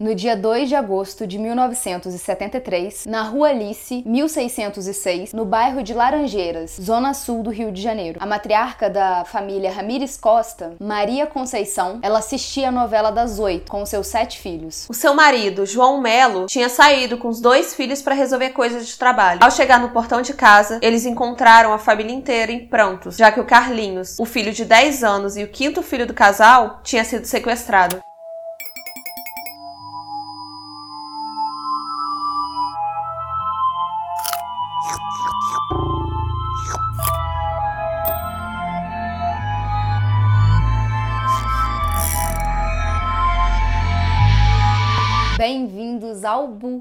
No dia 2 de agosto de 1973, na Rua Alice, 1606, no bairro de Laranjeiras, zona sul do Rio de Janeiro, a matriarca da família Ramires Costa, Maria Conceição, ela assistia a novela das oito com seus sete filhos. O seu marido, João Melo, tinha saído com os dois filhos para resolver coisas de trabalho. Ao chegar no portão de casa, eles encontraram a família inteira em prantos, já que o Carlinhos, o filho de 10 anos e o quinto filho do casal, tinha sido sequestrado.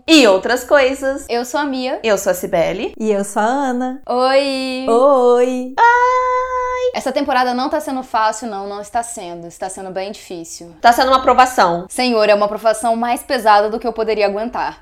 E outras coisas. Eu sou a Mia. Eu sou a Cibele. E eu sou a Ana. Oi! Oi! Essa temporada não tá sendo fácil, não, não está sendo. Está sendo bem difícil. Tá sendo uma aprovação. Senhor, é uma aprovação mais pesada do que eu poderia aguentar.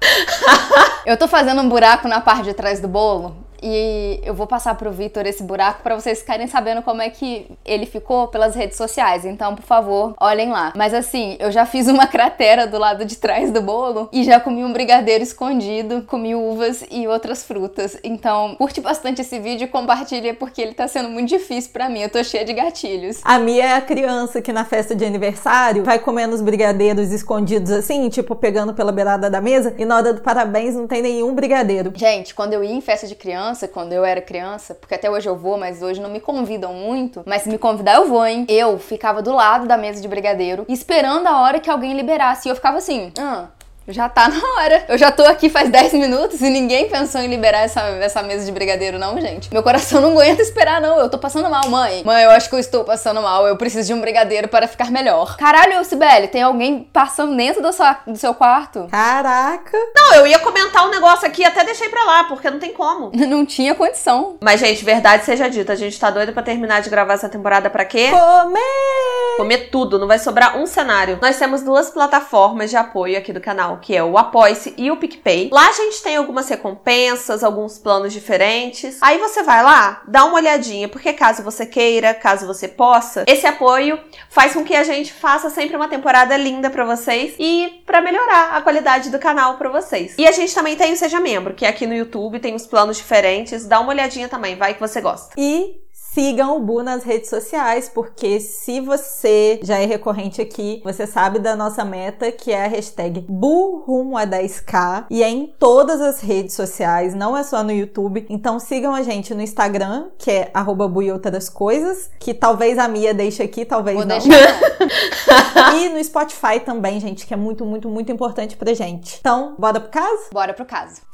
eu tô fazendo um buraco na parte de trás do bolo e eu vou passar pro Vitor esse buraco para vocês ficarem sabendo como é que ele ficou pelas redes sociais. Então, por favor, olhem lá. Mas assim, eu já fiz uma cratera do lado de trás do bolo e já comi um brigadeiro escondido, comi uvas e outras frutas. Então, curte bastante esse vídeo e compartilha porque ele tá sendo muito difícil para mim. Eu tô cheia de gatilhos. A Mia é a criança que na festa de aniversário vai comendo os brigadeiros escondidos assim, tipo pegando pela beirada da mesa e na hora do parabéns não tem nenhum brigadeiro. Gente, quando eu ia em festa de criança, quando eu era criança, porque até hoje eu vou, mas hoje não me convidam muito, mas se me convidar eu vou, hein? Eu ficava do lado da mesa de brigadeiro, esperando a hora que alguém liberasse. E eu ficava assim, ah, já tá na hora. Eu já tô aqui faz 10 minutos e ninguém pensou em liberar essa, essa mesa de brigadeiro, não, gente. Meu coração não aguenta esperar, não. Eu tô passando mal, mãe. Mãe, eu acho que eu estou passando mal. Eu preciso de um brigadeiro para ficar melhor. Caralho, Sibeli, tem alguém passando dentro do, sua, do seu quarto? Caraca! Não, eu ia comentar um negócio aqui, até deixei pra lá, porque não tem como. Não tinha condição. Mas, gente, verdade seja dita, a gente tá doido pra terminar de gravar essa temporada pra quê? Comer! Comer tudo, não vai sobrar um cenário. Nós temos duas plataformas de apoio aqui do canal, que é o Apoia e o PicPay. Lá a gente tem algumas recompensas, alguns planos diferentes. Aí você vai lá, dá uma olhadinha, porque caso você queira, caso você possa, esse apoio faz com que a gente faça sempre uma temporada linda para vocês e para melhorar a qualidade do canal para vocês. E a gente também tem o Seja Membro, que é aqui no YouTube tem os planos diferentes. Dá uma olhadinha também, vai que você gosta. E sigam o Bu nas redes sociais, porque se você já é recorrente aqui, você sabe da nossa meta, que é a hashtag Bu rumo a 10k, e é em todas as redes sociais, não é só no YouTube. Então sigam a gente no Instagram, que é arroba Bu e outras coisas, que talvez a Mia deixe aqui, talvez Vou não. deixar. e no Spotify também, gente, que é muito, muito, muito importante pra gente. Então, bora pro caso? Bora pro caso.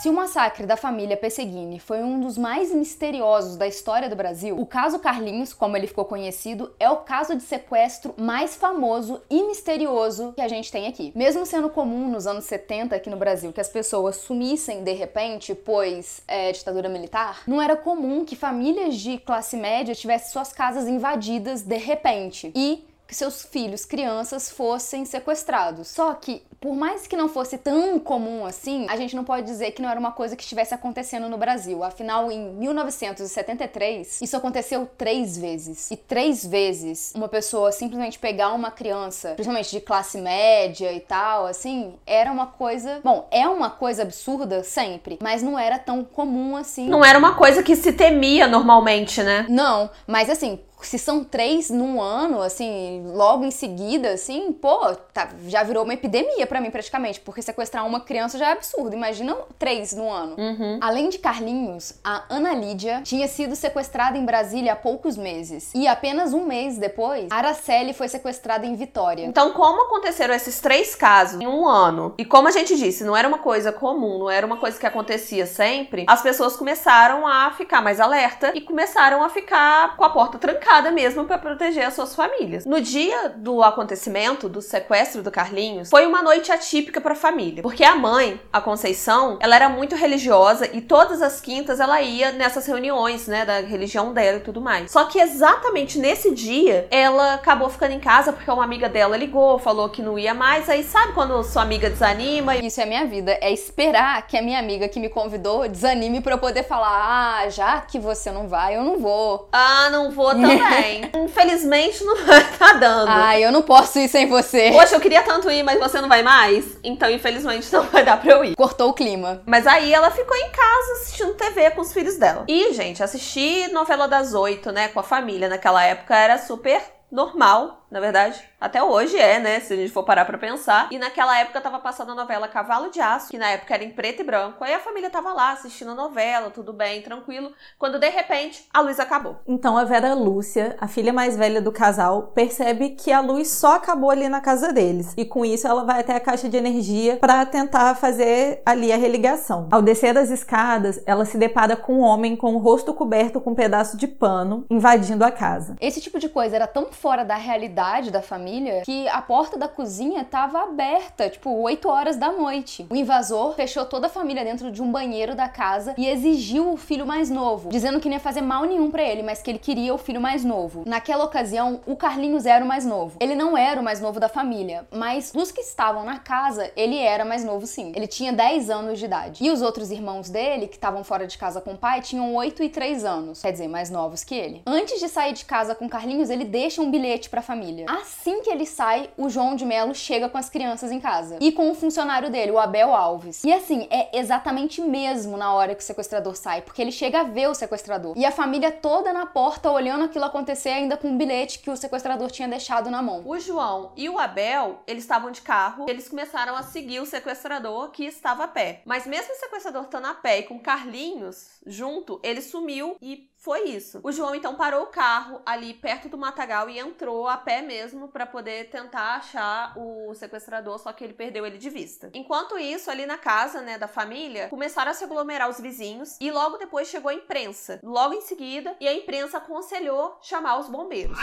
Se o massacre da família Pesseguini foi um dos mais misteriosos da história do Brasil, o caso Carlinhos, como ele ficou conhecido, é o caso de sequestro mais famoso e misterioso que a gente tem aqui. Mesmo sendo comum nos anos 70 aqui no Brasil que as pessoas sumissem de repente, pois é ditadura militar, não era comum que famílias de classe média tivessem suas casas invadidas de repente. E que seus filhos, crianças, fossem sequestrados. Só que, por mais que não fosse tão comum assim, a gente não pode dizer que não era uma coisa que estivesse acontecendo no Brasil. Afinal, em 1973, isso aconteceu três vezes. E três vezes, uma pessoa simplesmente pegar uma criança, principalmente de classe média e tal, assim, era uma coisa. Bom, é uma coisa absurda sempre, mas não era tão comum assim. Não era uma coisa que se temia normalmente, né? Não, mas assim, se são três num ano, assim, logo em seguida, assim, pô, tá, já virou uma epidemia para mim praticamente, porque sequestrar uma criança já é absurdo. Imagina três no ano. Uhum. Além de Carlinhos, a Ana Lídia tinha sido sequestrada em Brasília há poucos meses. E apenas um mês depois, Araceli foi sequestrada em Vitória. Então, como aconteceram esses três casos em um ano, e como a gente disse, não era uma coisa comum, não era uma coisa que acontecia sempre, as pessoas começaram a ficar mais alerta e começaram a ficar com a porta trancada mesmo para proteger as suas famílias. No dia do acontecimento do sequestro do Carlinhos, foi uma noite atípica para a família, porque a mãe, a Conceição, ela era muito religiosa e todas as quintas ela ia nessas reuniões, né, da religião dela e tudo mais. Só que exatamente nesse dia, ela acabou ficando em casa porque uma amiga dela ligou, falou que não ia mais. Aí sabe quando sua amiga desanima? Isso é minha vida, é esperar que a minha amiga que me convidou desanime para eu poder falar: "Ah, já que você não vai, eu não vou". Ah, não vou também. Bem. Infelizmente não tá dando. Ai, eu não posso ir sem você. Poxa, eu queria tanto ir, mas você não vai mais? Então, infelizmente, não vai dar pra eu ir. Cortou o clima. Mas aí ela ficou em casa assistindo TV com os filhos dela. E, gente, assistir novela das oito, né, com a família naquela época era super normal, na verdade. Até hoje é, né? Se a gente for parar pra pensar. E naquela época tava passando a novela Cavalo de Aço, que na época era em preto e branco. Aí a família tava lá assistindo a novela, tudo bem, tranquilo. Quando de repente a luz acabou. Então a Vera Lúcia, a filha mais velha do casal, percebe que a luz só acabou ali na casa deles. E com isso ela vai até a caixa de energia para tentar fazer ali a religação. Ao descer as escadas, ela se depara com um homem com o rosto coberto com um pedaço de pano invadindo a casa. Esse tipo de coisa era tão fora da realidade da família família que a porta da cozinha estava aberta, tipo, 8 horas da noite. O invasor fechou toda a família dentro de um banheiro da casa e exigiu o filho mais novo, dizendo que não ia fazer mal nenhum para ele, mas que ele queria o filho mais novo. Naquela ocasião, o Carlinhos era o mais novo. Ele não era o mais novo da família, mas dos que estavam na casa, ele era mais novo sim. Ele tinha 10 anos de idade. E os outros irmãos dele, que estavam fora de casa com o pai, tinham 8 e 3 anos, quer dizer, mais novos que ele. Antes de sair de casa com Carlinhos, ele deixa um bilhete para a família. Assim que ele sai, o João de Melo chega com as crianças em casa. E com o funcionário dele, o Abel Alves. E assim, é exatamente mesmo na hora que o sequestrador sai, porque ele chega a ver o sequestrador. E a família toda na porta olhando aquilo acontecer, ainda com um bilhete que o sequestrador tinha deixado na mão. O João e o Abel, eles estavam de carro, eles começaram a seguir o sequestrador que estava a pé. Mas mesmo o sequestrador estando a pé e com Carlinhos junto, ele sumiu e foi isso. O João então parou o carro ali perto do matagal e entrou a pé mesmo para poder tentar achar o sequestrador, só que ele perdeu ele de vista. Enquanto isso, ali na casa, né, da família, começaram a se aglomerar os vizinhos e logo depois chegou a imprensa. Logo em seguida, e a imprensa aconselhou chamar os bombeiros.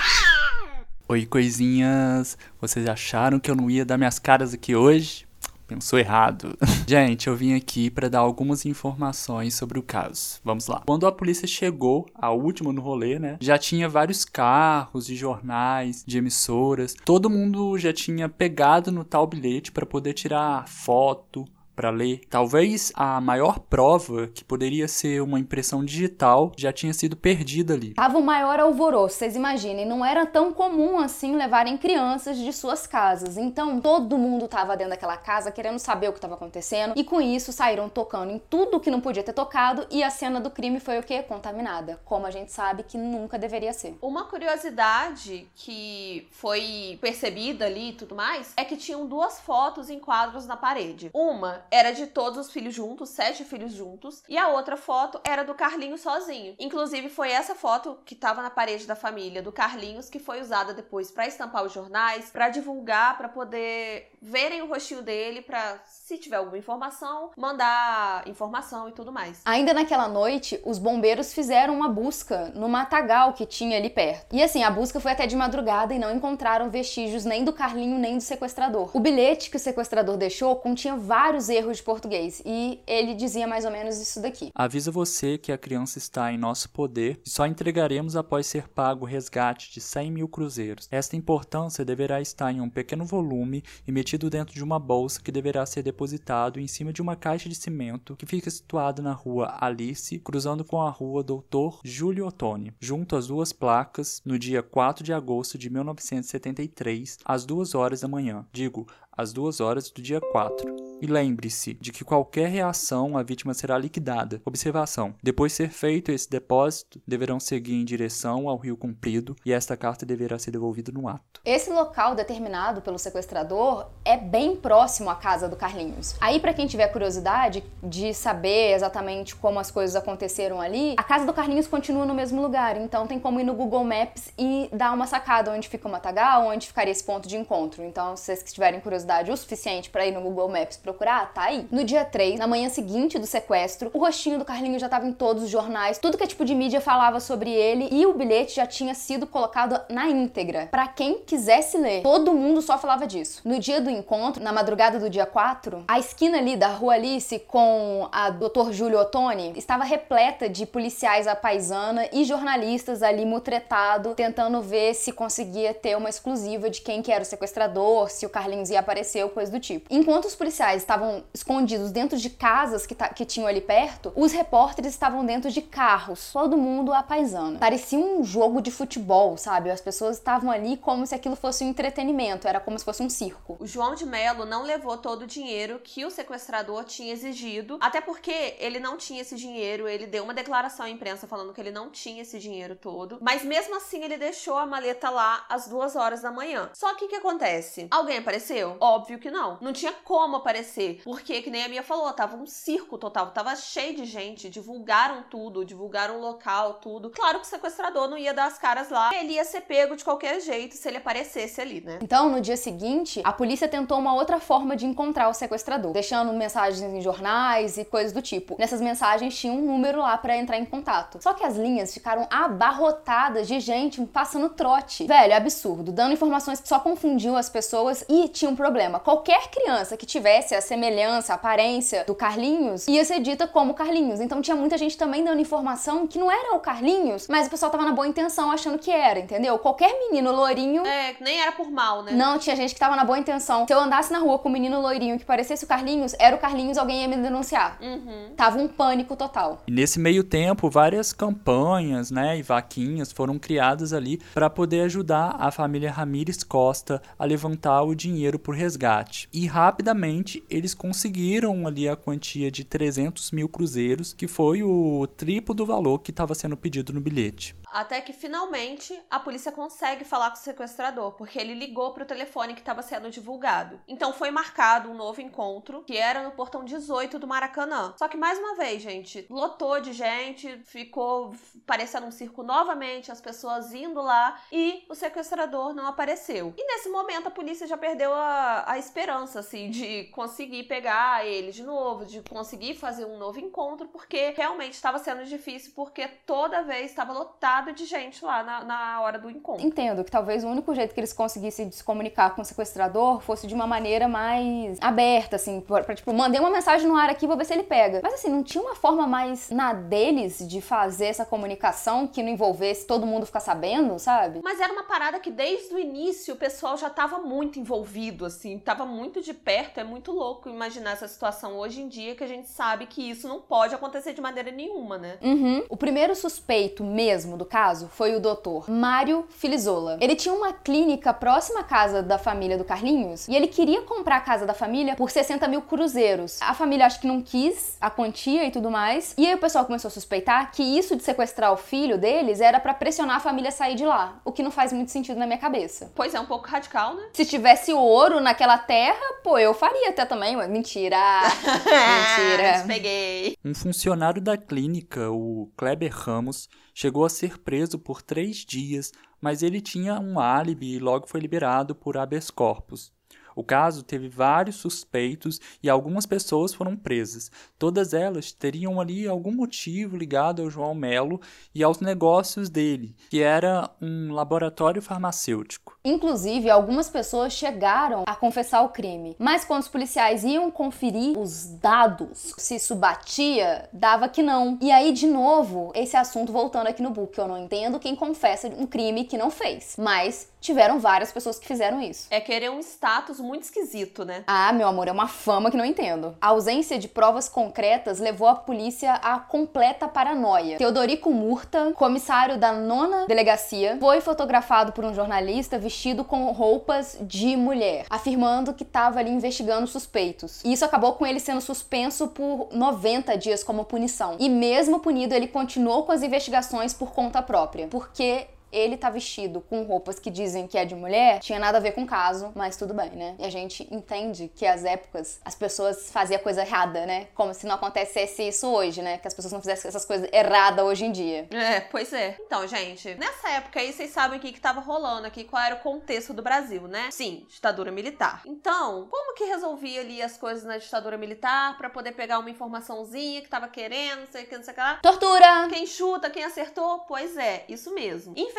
Oi, coisinhas! Vocês acharam que eu não ia dar minhas caras aqui hoje? Pensou errado. Gente, eu vim aqui para dar algumas informações sobre o caso. Vamos lá. Quando a polícia chegou, a última no rolê, né? Já tinha vários carros de jornais, de emissoras. Todo mundo já tinha pegado no tal bilhete para poder tirar foto, para ler. Talvez a maior prova, que poderia ser uma impressão digital, já tinha sido perdida ali. Tava o maior alvoroço, vocês imaginem. Não era tão comum assim levarem crianças de suas casas. Então todo mundo tava dentro daquela casa querendo saber o que estava acontecendo e com isso saíram tocando em tudo que não podia ter tocado e a cena do crime foi o que? Contaminada. Como a gente sabe que nunca deveria ser. Uma curiosidade que foi percebida ali e tudo mais é que tinham duas fotos em quadros na parede. Uma era de todos os filhos juntos, sete filhos juntos, e a outra foto era do Carlinhos sozinho. Inclusive foi essa foto que estava na parede da família do Carlinhos que foi usada depois para estampar os jornais, para divulgar, para poder verem o rostinho dele, para se tiver alguma informação, mandar informação e tudo mais. Ainda naquela noite, os bombeiros fizeram uma busca no matagal que tinha ali perto. E assim, a busca foi até de madrugada e não encontraram vestígios nem do Carlinho nem do sequestrador. O bilhete que o sequestrador deixou continha vários erros de português e ele dizia mais ou menos isso daqui. Avisa você que a criança está em nosso poder e só entregaremos após ser pago o resgate de 100 mil cruzeiros. Esta importância deverá estar em um pequeno volume e metido dentro de uma bolsa que deverá ser depositado em cima de uma caixa de cimento que fica situada na rua Alice, cruzando com a rua Doutor Júlio Ottoni, junto às duas placas, no dia 4 de agosto de 1973, às 2 horas da manhã. Digo, às 2 horas do dia 4. E lembre-se de que qualquer reação a vítima será liquidada. Observação: depois de ser feito esse depósito, deverão seguir em direção ao Rio Comprido e esta carta deverá ser devolvida no ato. Esse local determinado pelo sequestrador é bem próximo à casa do Carlinhos. Aí, para quem tiver curiosidade de saber exatamente como as coisas aconteceram ali, a casa do Carlinhos continua no mesmo lugar, então tem como ir no Google Maps e dar uma sacada onde fica o matagal, onde ficaria esse ponto de encontro. Então, se vocês tiverem curiosidade o suficiente para ir no Google Maps procurar, tá aí. No dia 3, na manhã seguinte do sequestro, o rostinho do Carlinhos já tava em todos os jornais, tudo que é tipo de mídia falava sobre ele e o bilhete já tinha sido colocado na íntegra. Para quem quisesse ler, todo mundo só falava disso. No dia do encontro, na madrugada do dia 4, a esquina ali da Rua Alice com a Dr. Júlio Ottoni estava repleta de policiais à paisana e jornalistas ali mutretado, tentando ver se conseguia ter uma exclusiva de quem que era o sequestrador, se o Carlinhos ia aparecer ou coisa do tipo. Enquanto os policiais policiais estavam escondidos dentro de casas que, que tinham ali perto, os repórteres estavam dentro de carros, todo mundo a paisana. Parecia um jogo de futebol, sabe? As pessoas estavam ali como se aquilo fosse um entretenimento, era como se fosse um circo. O João de Mello não levou todo o dinheiro que o sequestrador tinha exigido, até porque ele não tinha esse dinheiro, ele deu uma declaração à imprensa falando que ele não tinha esse dinheiro todo, mas mesmo assim ele deixou a maleta lá às duas horas da manhã. Só que o que acontece? Alguém apareceu? Óbvio que não. Não tinha como aparecer, porque, que nem a minha falou, tava um circo total, tava cheio de gente, divulgaram tudo, divulgaram o local, tudo. Claro que o sequestrador não ia dar as caras lá, ele ia ser pego de qualquer jeito se ele aparecesse ali, né? Então, no dia seguinte, a polícia tentou uma outra forma de encontrar o sequestrador, deixando mensagens em jornais e coisas do tipo. Nessas mensagens tinha um número lá para entrar em contato. Só que as linhas ficaram abarrotadas de gente passando trote. Velho, absurdo, dando informações que só confundiu as pessoas e tinha um problema. Qualquer criança que tivesse a semelhança, a aparência do Carlinhos ia ser dita como Carlinhos. Então tinha muita gente também dando informação que não era o Carlinhos, mas o pessoal tava na boa intenção achando que era, entendeu? Qualquer menino loirinho. É, nem era por mal, né? Não, tinha gente que tava na boa intenção. Se eu andasse na rua com um menino loirinho que parecesse o Carlinhos, era o Carlinhos, alguém ia me denunciar. Uhum. Tava um pânico total. E nesse meio tempo, várias campanhas, né, e vaquinhas foram criadas ali para poder ajudar a família Ramírez Costa a levantar o dinheiro por resgate. E rapidamente eles conseguiram ali a quantia de 300 mil cruzeiros, que foi o triplo do valor que estava sendo pedido no bilhete. Até que finalmente a polícia consegue falar com o sequestrador, porque ele ligou para o telefone que estava sendo divulgado. Então foi marcado um novo encontro, que era no portão 18 do Maracanã. Só que mais uma vez, gente, lotou de gente, ficou parecendo um circo novamente, as pessoas indo lá e o sequestrador não apareceu. E nesse momento a polícia já perdeu a, a esperança, assim, de conseguir pegar ele de novo, de conseguir fazer um novo encontro, porque realmente estava sendo difícil, porque toda vez estava lotado de gente lá na, na hora do encontro. Entendo que talvez o único jeito que eles conseguissem se comunicar com o sequestrador fosse de uma maneira mais aberta, assim, pra, pra, tipo, mandei uma mensagem no ar aqui, vou ver se ele pega. Mas assim, não tinha uma forma mais na deles de fazer essa comunicação que não envolvesse todo mundo ficar sabendo, sabe? Mas era uma parada que desde o início o pessoal já tava muito envolvido, assim, tava muito de perto. É muito louco imaginar essa situação hoje em dia que a gente sabe que isso não pode acontecer de maneira nenhuma, né? Uhum. O primeiro suspeito mesmo do caso foi o doutor Mário Filizola. Ele tinha uma clínica próxima à casa da família do Carlinhos e ele queria comprar a casa da família por 60 mil cruzeiros. A família acho que não quis a quantia e tudo mais. E aí o pessoal começou a suspeitar que isso de sequestrar o filho deles era para pressionar a família a sair de lá. O que não faz muito sentido na minha cabeça. Pois é, um pouco radical, né? Se tivesse ouro naquela terra, pô, eu faria até também. Mentira! Mentira! Peguei. Um funcionário da clínica, o Kleber Ramos, chegou a ser preso por três dias, mas ele tinha um álibi e logo foi liberado por habeas corpus. O caso teve vários suspeitos e algumas pessoas foram presas. Todas elas teriam ali algum motivo ligado ao João Melo e aos negócios dele, que era um laboratório farmacêutico. Inclusive, algumas pessoas chegaram a confessar o crime, mas quando os policiais iam conferir os dados, se isso batia, dava que não. E aí, de novo, esse assunto voltando aqui no book, eu não entendo quem confessa um crime que não fez, mas tiveram várias pessoas que fizeram isso. É querer um status muito esquisito, né? Ah, meu amor, é uma fama que não entendo. A ausência de provas concretas levou a polícia à completa paranoia. Teodorico Murta, comissário da nona delegacia, foi fotografado por um jornalista vestido com roupas de mulher, afirmando que estava ali investigando suspeitos. E isso acabou com ele sendo suspenso por 90 dias como punição. E mesmo punido, ele continuou com as investigações por conta própria, porque ele tá vestido com roupas que dizem que é de mulher, tinha nada a ver com o caso, mas tudo bem, né? E a gente entende que as épocas as pessoas faziam coisa errada, né? Como se não acontecesse isso hoje, né? Que as pessoas não fizessem essas coisas erradas hoje em dia. É, pois é. Então, gente, nessa época aí vocês sabem o que, que tava rolando aqui, qual era o contexto do Brasil, né? Sim, ditadura militar. Então, como que resolvia ali as coisas na ditadura militar para poder pegar uma informaçãozinha que tava querendo, não sei o que, não sei o que lá? Tortura! Quem chuta, quem acertou? Pois é, isso mesmo Infelizmente,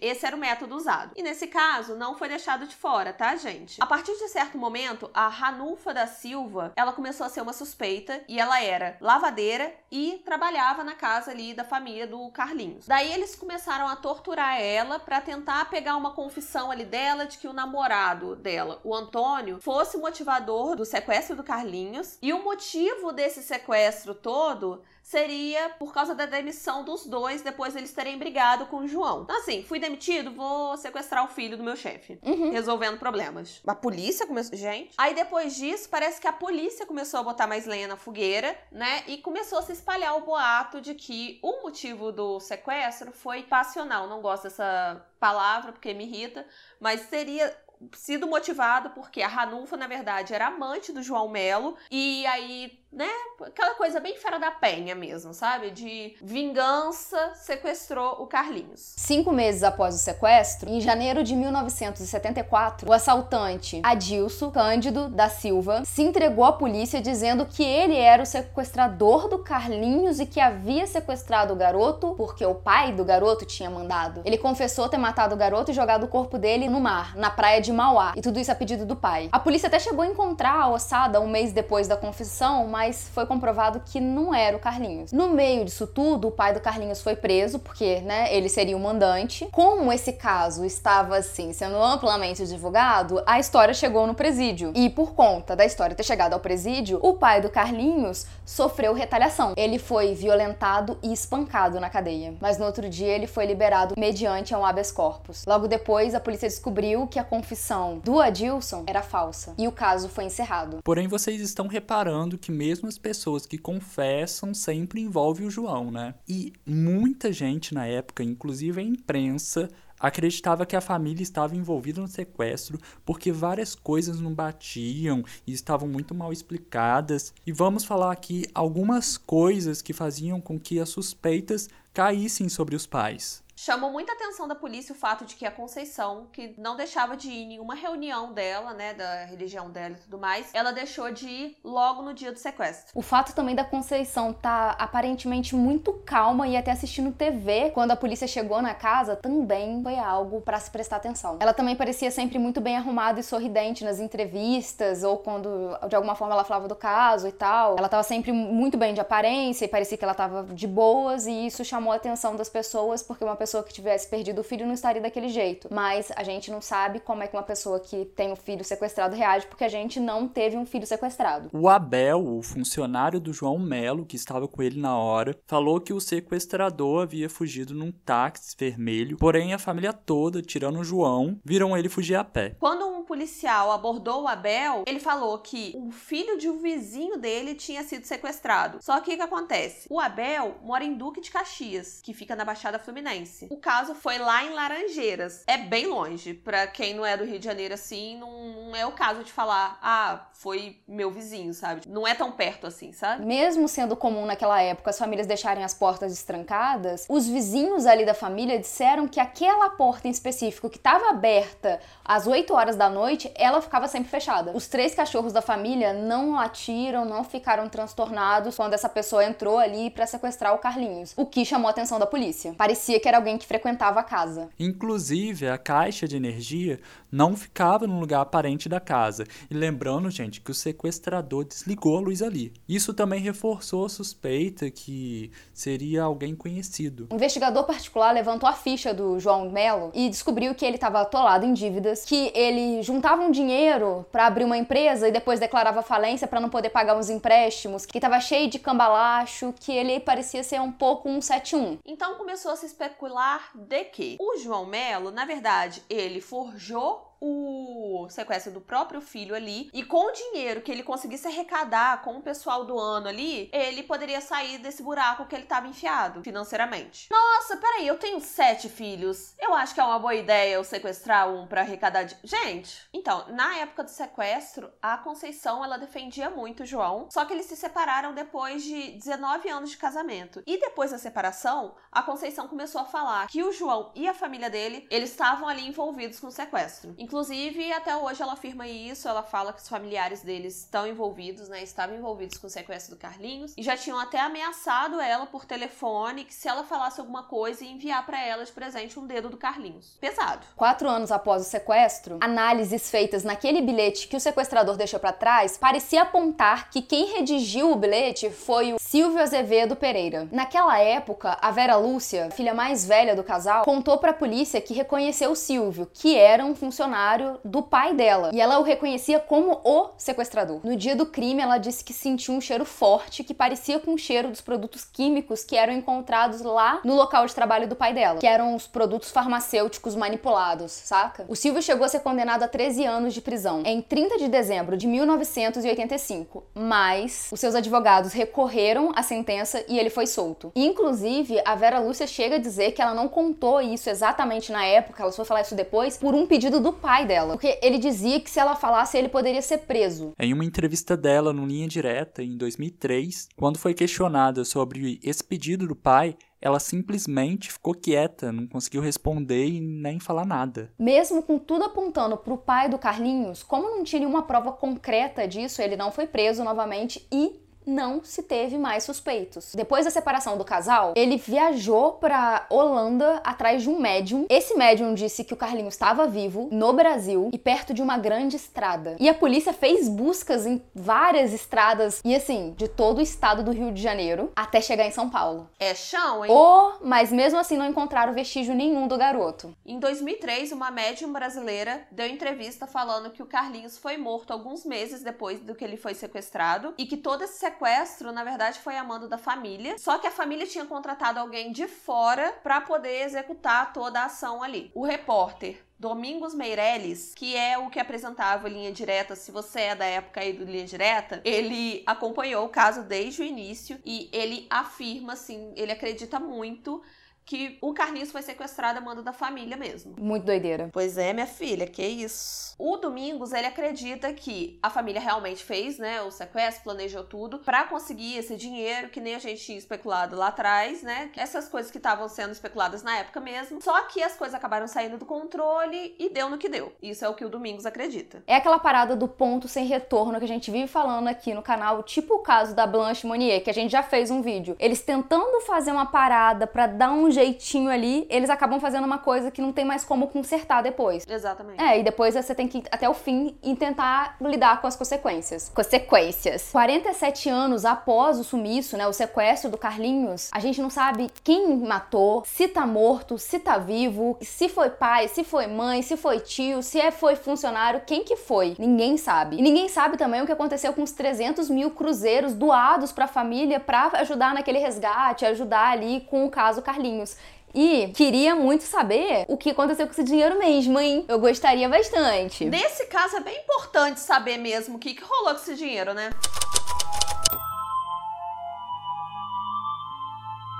esse era o método usado. E nesse caso, não foi deixado de fora, tá, gente? A partir de certo momento, a Ranulfa da Silva, ela começou a ser uma suspeita e ela era lavadeira e trabalhava na casa ali da família do Carlinhos. Daí eles começaram a torturar ela para tentar pegar uma confissão ali dela de que o namorado dela, o Antônio, fosse o motivador do sequestro do Carlinhos e o motivo desse sequestro todo seria por causa da demissão dos dois depois eles terem brigado com o João. Então, assim, fui demitido, vou sequestrar o filho do meu chefe. Uhum. Resolvendo problemas. A polícia começou. Gente. Aí depois disso, parece que a polícia começou a botar mais lenha na fogueira, né? E começou a se espalhar o boato de que o motivo do sequestro foi passional. Não gosto dessa palavra porque me irrita, mas seria sido motivado porque a Ranulfa, na verdade, era amante do João Melo e aí né? Aquela coisa bem fera da penha mesmo, sabe? De vingança sequestrou o Carlinhos. Cinco meses após o sequestro, em janeiro de 1974, o assaltante Adilson Cândido da Silva se entregou à polícia dizendo que ele era o sequestrador do Carlinhos e que havia sequestrado o garoto porque o pai do garoto tinha mandado. Ele confessou ter matado o garoto e jogado o corpo dele no mar, na praia de Mauá, e tudo isso a pedido do pai. A polícia até chegou a encontrar a ossada um mês depois da confissão, mas foi comprovado que não era o Carlinhos. No meio disso tudo, o pai do Carlinhos foi preso, porque, né, ele seria o mandante. Como esse caso estava, assim, sendo amplamente divulgado, a história chegou no presídio. E por conta da história ter chegado ao presídio, o pai do Carlinhos sofreu retaliação. Ele foi violentado e espancado na cadeia. Mas no outro dia ele foi liberado mediante um habeas corpus. Logo depois, a polícia descobriu que a confissão do Adilson era falsa e o caso foi encerrado. Porém, vocês estão reparando que mesmo as pessoas que confessam sempre envolve o João, né? E muita gente na época, inclusive a imprensa, acreditava que a família estava envolvida no sequestro porque várias coisas não batiam e estavam muito mal explicadas. E vamos falar aqui algumas coisas que faziam com que as suspeitas caíssem sobre os pais. Chamou muita atenção da polícia o fato de que a Conceição, que não deixava de ir em nenhuma reunião dela, né, da religião dela e tudo mais, ela deixou de ir logo no dia do sequestro. O fato também da Conceição tá aparentemente muito calma e até assistindo TV quando a polícia chegou na casa também foi algo para se prestar atenção. Ela também parecia sempre muito bem arrumada e sorridente nas entrevistas ou quando de alguma forma ela falava do caso e tal. Ela tava sempre muito bem de aparência e parecia que ela tava de boas e isso chamou a atenção das pessoas porque uma pessoa pessoa que tivesse perdido o filho não estaria daquele jeito. Mas a gente não sabe como é que uma pessoa que tem o um filho sequestrado reage, porque a gente não teve um filho sequestrado. O Abel, o funcionário do João Melo, que estava com ele na hora, falou que o sequestrador havia fugido num táxi vermelho, porém a família toda, tirando o João, viram ele fugir a pé. Quando um policial abordou o Abel, ele falou que o filho de um vizinho dele tinha sido sequestrado. Só que o que acontece? O Abel mora em Duque de Caxias, que fica na Baixada Fluminense. O caso foi lá em Laranjeiras. É bem longe. Pra quem não é do Rio de Janeiro assim, não, não é o caso de falar, ah, foi meu vizinho, sabe? Não é tão perto assim, sabe? Mesmo sendo comum naquela época as famílias deixarem as portas estrancadas, os vizinhos ali da família disseram que aquela porta em específico que estava aberta às 8 horas da noite, ela ficava sempre fechada. Os três cachorros da família não latiram, não ficaram transtornados quando essa pessoa entrou ali para sequestrar o Carlinhos, o que chamou a atenção da polícia. Parecia que era alguém alguém que frequentava a casa. Inclusive, a caixa de energia não ficava no lugar aparente da casa. E lembrando, gente, que o sequestrador desligou a luz ali. Isso também reforçou a suspeita que seria alguém conhecido. Um investigador particular levantou a ficha do João Melo e descobriu que ele estava atolado em dívidas, que ele juntava um dinheiro para abrir uma empresa e depois declarava falência para não poder pagar os empréstimos, que estava cheio de cambalacho, que ele parecia ser um pouco um 71. Então começou a se especular falar de que o João Melo, na verdade, ele forjou o sequestro do próprio filho ali e com o dinheiro que ele conseguisse arrecadar com o pessoal do ano ali, ele poderia sair desse buraco que ele estava enfiado financeiramente. Nossa, peraí, eu tenho sete filhos. Eu acho que é uma boa ideia eu sequestrar um para arrecadar. De... Gente, então, na época do sequestro, a Conceição ela defendia muito o João, só que eles se separaram depois de 19 anos de casamento. E depois da separação, a Conceição começou a falar que o João e a família dele, eles estavam ali envolvidos com o sequestro. Inclusive, até hoje ela afirma isso, ela fala que os familiares deles estão envolvidos, né? Estavam envolvidos com o sequestro do Carlinhos e já tinham até ameaçado ela por telefone que se ela falasse alguma coisa ia enviar para ela de presente um dedo do Carlinhos. Pesado. Quatro anos após o sequestro, análises feitas naquele bilhete que o sequestrador deixou para trás parecia apontar que quem redigiu o bilhete foi o Silvio Azevedo Pereira. Naquela época, a Vera Lúcia, filha mais velha do casal, contou para a polícia que reconheceu o Silvio, que era um funcionário do pai dela, e ela o reconhecia como o sequestrador. No dia do crime, ela disse que sentiu um cheiro forte que parecia com o cheiro dos produtos químicos que eram encontrados lá no local de trabalho do pai dela, que eram os produtos farmacêuticos manipulados, saca? O Silvio chegou a ser condenado a 13 anos de prisão em 30 de dezembro de 1985, mas os seus advogados recorreram à sentença e ele foi solto. Inclusive, a Vera Lúcia chega a dizer que ela não contou isso exatamente na época, ela só falar isso depois, por um pedido do pai dela. Porque ele dizia que se ela falasse, ele poderia ser preso. Em uma entrevista dela no Linha Direta, em 2003, quando foi questionada sobre esse pedido do pai, ela simplesmente ficou quieta, não conseguiu responder e nem falar nada. Mesmo com tudo apontando para o pai do Carlinhos, como não tinha nenhuma prova concreta disso, ele não foi preso novamente e não se teve mais suspeitos. Depois da separação do casal, ele viajou para Holanda atrás de um médium. Esse médium disse que o Carlinhos estava vivo no Brasil e perto de uma grande estrada. E a polícia fez buscas em várias estradas e assim, de todo o estado do Rio de Janeiro até chegar em São Paulo. É chão, hein? Oh, mas mesmo assim não encontraram vestígio nenhum do garoto. Em 2003, uma médium brasileira deu entrevista falando que o Carlinhos foi morto alguns meses depois do que ele foi sequestrado e que todo esse sequestro, na verdade, foi a mando da família. Só que a família tinha contratado alguém de fora para poder executar toda a ação ali. O repórter Domingos Meirelles, que é o que apresentava Linha Direta, se você é da época aí do Linha Direta, ele acompanhou o caso desde o início e ele afirma, assim, ele acredita muito que o Carlinhos foi sequestrado a mando da família mesmo. Muito doideira. Pois é, minha filha, que isso. O Domingos, ele acredita que a família realmente fez, né, o sequestro, planejou tudo para conseguir esse dinheiro que nem a gente tinha especulado lá atrás, né? Essas coisas que estavam sendo especuladas na época mesmo. Só que as coisas acabaram saindo do controle e deu no que deu. Isso é o que o Domingos acredita. É aquela parada do ponto sem retorno que a gente vive falando aqui no canal, tipo o caso da Blanche Monnier, que a gente já fez um vídeo. Eles tentando fazer uma parada para dar um jeitinho ali, eles acabam fazendo uma coisa que não tem mais como consertar depois. Exatamente. É, e depois você tem que ir até o fim e tentar lidar com as consequências. Consequências. 47 anos após o sumiço, né, o sequestro do Carlinhos, a gente não sabe quem matou, se tá morto, se tá vivo, se foi pai, se foi mãe, se foi tio, se é, foi funcionário, quem que foi? Ninguém sabe. E ninguém sabe também o que aconteceu com os 300 mil cruzeiros doados pra família pra ajudar naquele resgate, ajudar ali com o caso Carlinhos. E queria muito saber o que aconteceu com esse dinheiro mesmo, hein? Eu gostaria bastante. Nesse caso é bem importante saber mesmo o que, que rolou com esse dinheiro, né?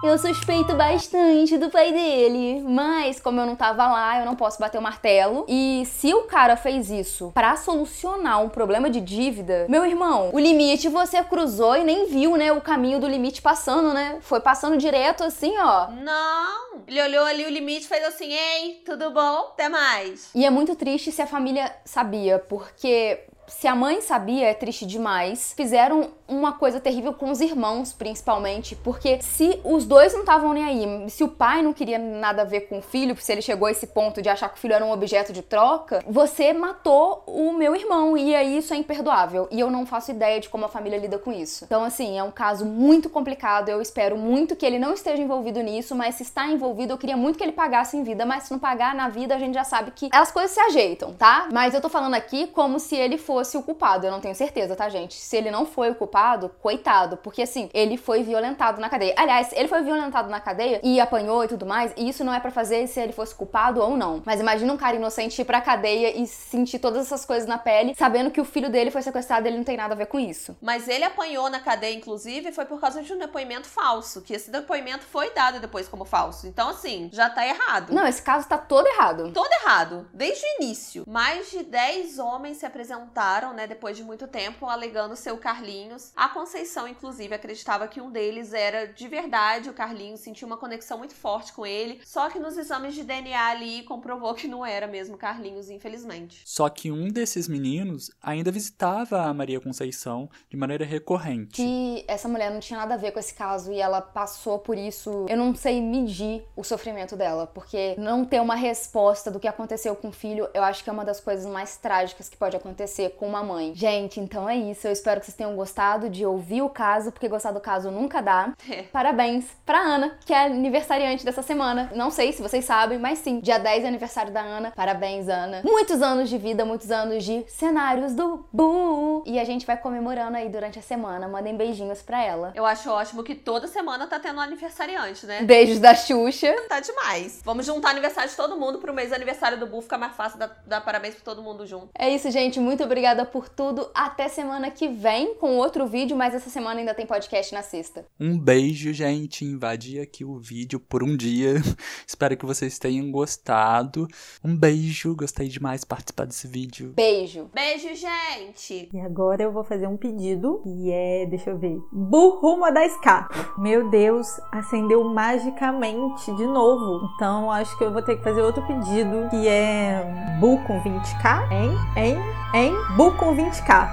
Eu suspeito bastante do pai dele, mas como eu não tava lá, eu não posso bater o martelo. E se o cara fez isso para solucionar um problema de dívida, meu irmão, o limite você cruzou e nem viu, né, o caminho do limite passando, né? Foi passando direto assim, ó. Não! Ele olhou ali o limite e fez assim: Ei, tudo bom? Até mais. E é muito triste se a família sabia, porque se a mãe sabia, é triste demais. Fizeram uma coisa terrível com os irmãos, principalmente, porque se os dois não estavam nem aí, se o pai não queria nada a ver com o filho, se ele chegou a esse ponto de achar que o filho era um objeto de troca, você matou o meu irmão e aí isso é imperdoável. E eu não faço ideia de como a família lida com isso. Então, assim, é um caso muito complicado. Eu espero muito que ele não esteja envolvido nisso, mas se está envolvido, eu queria muito que ele pagasse em vida, mas se não pagar na vida, a gente já sabe que as coisas se ajeitam, tá? Mas eu tô falando aqui como se ele fosse o culpado. Eu não tenho certeza, tá, gente? Se ele não foi o culpado, coitado, porque assim, ele foi violentado na cadeia. Aliás, ele foi violentado na cadeia e apanhou e tudo mais, e isso não é para fazer se ele fosse culpado ou não. Mas imagina um cara inocente ir pra cadeia e sentir todas essas coisas na pele, sabendo que o filho dele foi sequestrado e ele não tem nada a ver com isso. Mas ele apanhou na cadeia, inclusive, foi por causa de um depoimento falso, que esse depoimento foi dado depois como falso. Então, assim, já tá errado. Não, esse caso tá todo errado. Todo errado, desde o início. Mais de 10 homens se apresentaram voltaram, né, depois de muito tempo, alegando ser o Carlinhos. A Conceição, inclusive, acreditava que um deles era de verdade o Carlinhos, sentiu uma conexão muito forte com ele. Só que nos exames de DNA ali comprovou que não era mesmo Carlinhos, infelizmente. Só que um desses meninos ainda visitava a Maria Conceição de maneira recorrente. Que essa mulher não tinha nada a ver com esse caso e ela passou por isso. Eu não sei medir o sofrimento dela, porque não ter uma resposta do que aconteceu com o filho, eu acho que é uma das coisas mais trágicas que pode acontecer com uma mãe. Gente, então é isso. Eu espero que vocês tenham gostado de ouvir o caso, porque gostar do caso nunca dá. É. Parabéns pra Ana, que é aniversariante dessa semana. Não sei se vocês sabem, mas sim, dia 10 é aniversário da Ana. Parabéns, Ana. Muitos anos de vida, muitos anos de cenários do Bu. E a gente vai comemorando aí durante a semana. Mandem beijinhos pra ela. Eu acho ótimo que toda semana tá tendo um aniversariante, né? Beijos da Xuxa. Tá demais. Vamos juntar aniversário de todo mundo pro mês do aniversário do Bu, ficar mais fácil dar, dar parabéns pra todo mundo junto. É isso, gente. Muito obrigada por tudo. Até semana que vem com outro vídeo, mas essa semana ainda tem podcast na sexta. Um beijo, gente. Invadi aqui o vídeo por um dia. Espero que vocês tenham gostado. Um beijo. Gostei demais de participar desse vídeo. Beijo. Beijo, gente! E agora eu vou fazer um pedido e é, deixa eu ver, Bu rumo a 10k. Meu Deus, acendeu magicamente de novo. Então acho que eu vou ter que fazer outro pedido que é Bu com 20k, hein? Hein? Hein? Bu com 20k.